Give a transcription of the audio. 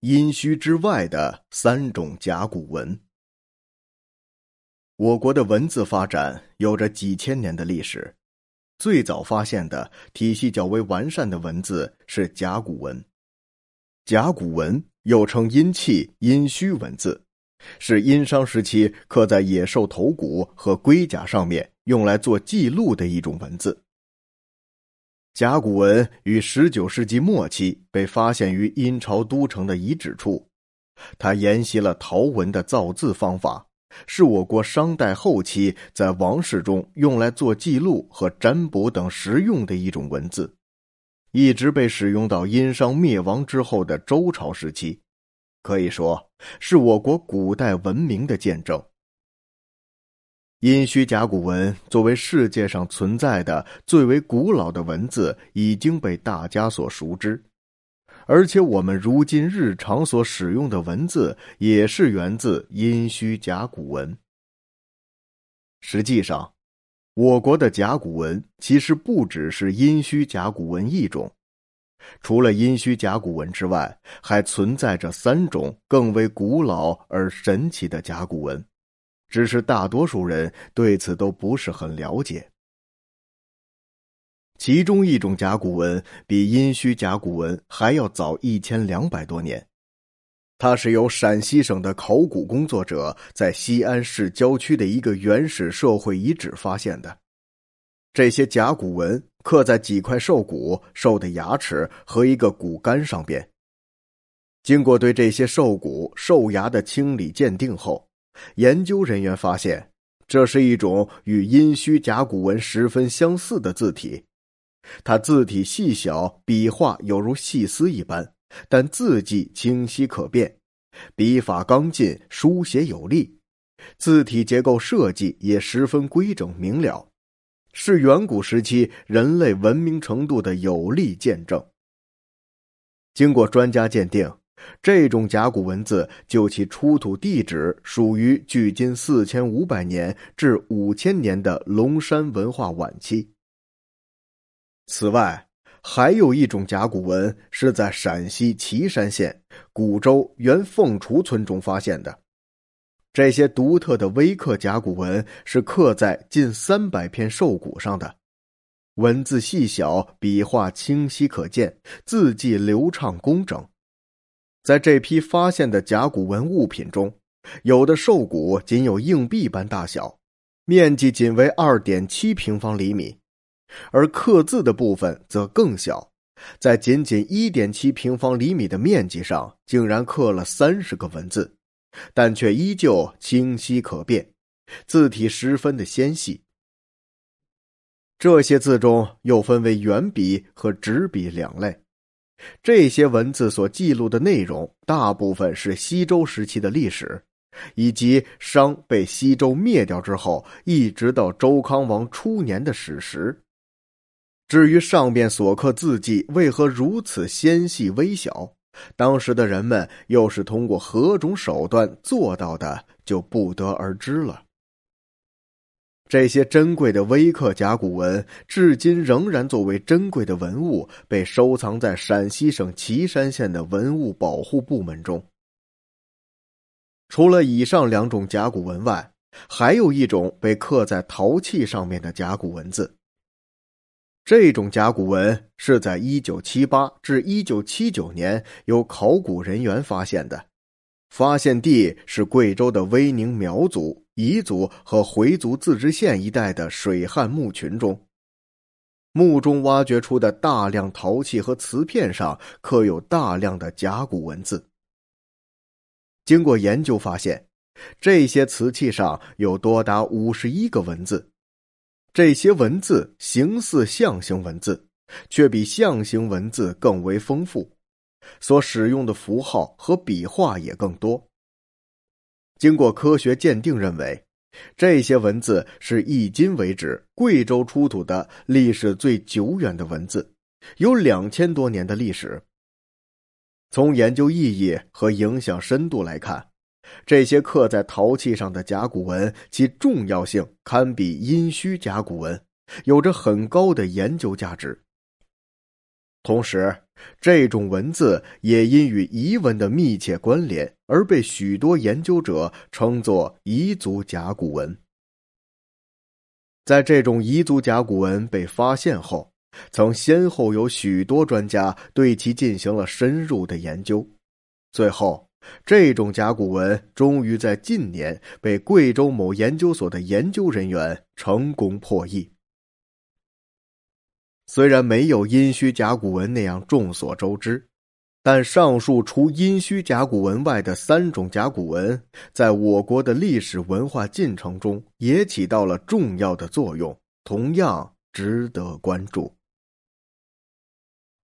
殷墟之外的三种甲骨文。我国的文字发展有着几千年的历史，最早发现的体系较为完善的文字是甲骨文。甲骨文又称殷器、殷墟文字，是殷商时期刻在野兽头骨和龟甲上面，用来做记录的一种文字。甲骨文于十九世纪末期被发现于殷朝都城的遗址处，它沿袭了陶文的造字方法，是我国商代后期在王室中用来做记录和占卜等实用的一种文字，一直被使用到殷商灭亡之后的周朝时期，可以说是我国古代文明的见证。殷墟甲骨文作为世界上存在的最为古老的文字，已经被大家所熟知，而且我们如今日常所使用的文字也是源自殷墟甲骨文。实际上，我国的甲骨文其实不只是殷墟甲骨文一种，除了殷墟甲骨文之外，还存在着三种更为古老而神奇的甲骨文。只是大多数人对此都不是很了解。其中一种甲骨文比殷墟甲骨文还要早一千两百多年，它是由陕西省的考古工作者在西安市郊区的一个原始社会遗址发现的。这些甲骨文刻在几块兽骨、兽的牙齿和一个骨干上边。经过对这些兽骨、兽牙的清理鉴定后。研究人员发现，这是一种与殷墟甲骨文十分相似的字体。它字体细小，笔画犹如细丝一般，但字迹清晰可辨，笔法刚劲，书写有力，字体结构设计也十分规整明了，是远古时期人类文明程度的有力见证。经过专家鉴定。这种甲骨文字就其出土地址属于距今四千五百年至五千年的龙山文化晚期。此外，还有一种甲骨文是在陕西岐山县古州原凤雏村中发现的。这些独特的微刻甲骨文是刻在近三百片兽骨上的，文字细小，笔画清晰可见，字迹流畅工整。在这批发现的甲骨文物品中，有的兽骨仅有硬币般大小，面积仅为二点七平方厘米，而刻字的部分则更小，在仅仅一点七平方厘米的面积上，竟然刻了三十个文字，但却依旧清晰可辨，字体十分的纤细。这些字中又分为圆笔和直笔两类。这些文字所记录的内容，大部分是西周时期的历史，以及商被西周灭掉之后，一直到周康王初年的史实。至于上边所刻字迹为何如此纤细微小，当时的人们又是通过何种手段做到的，就不得而知了。这些珍贵的微刻甲骨文，至今仍然作为珍贵的文物被收藏在陕西省岐山县的文物保护部门中。除了以上两种甲骨文外，还有一种被刻在陶器上面的甲骨文字。这种甲骨文是在一九七八至一九七九年由考古人员发现的。发现地是贵州的威宁苗族、彝族和回族自治县一带的水旱墓群中，墓中挖掘出的大量陶器和瓷片上刻有大量的甲骨文字。经过研究发现，这些瓷器上有多达五十一个文字，这些文字形似象形文字，却比象形文字更为丰富。所使用的符号和笔画也更多。经过科学鉴定，认为这些文字是迄今为止贵州出土的历史最久远的文字，有两千多年的历史。从研究意义和影响深度来看，这些刻在陶器上的甲骨文，其重要性堪比殷墟甲骨文，有着很高的研究价值。同时，这种文字也因与彝文的密切关联，而被许多研究者称作彝族甲骨文。在这种彝族甲骨文被发现后，曾先后有许多专家对其进行了深入的研究，最后，这种甲骨文终于在近年被贵州某研究所的研究人员成功破译。虽然没有殷墟甲骨文那样众所周知，但上述除殷墟甲骨文外的三种甲骨文，在我国的历史文化进程中也起到了重要的作用，同样值得关注。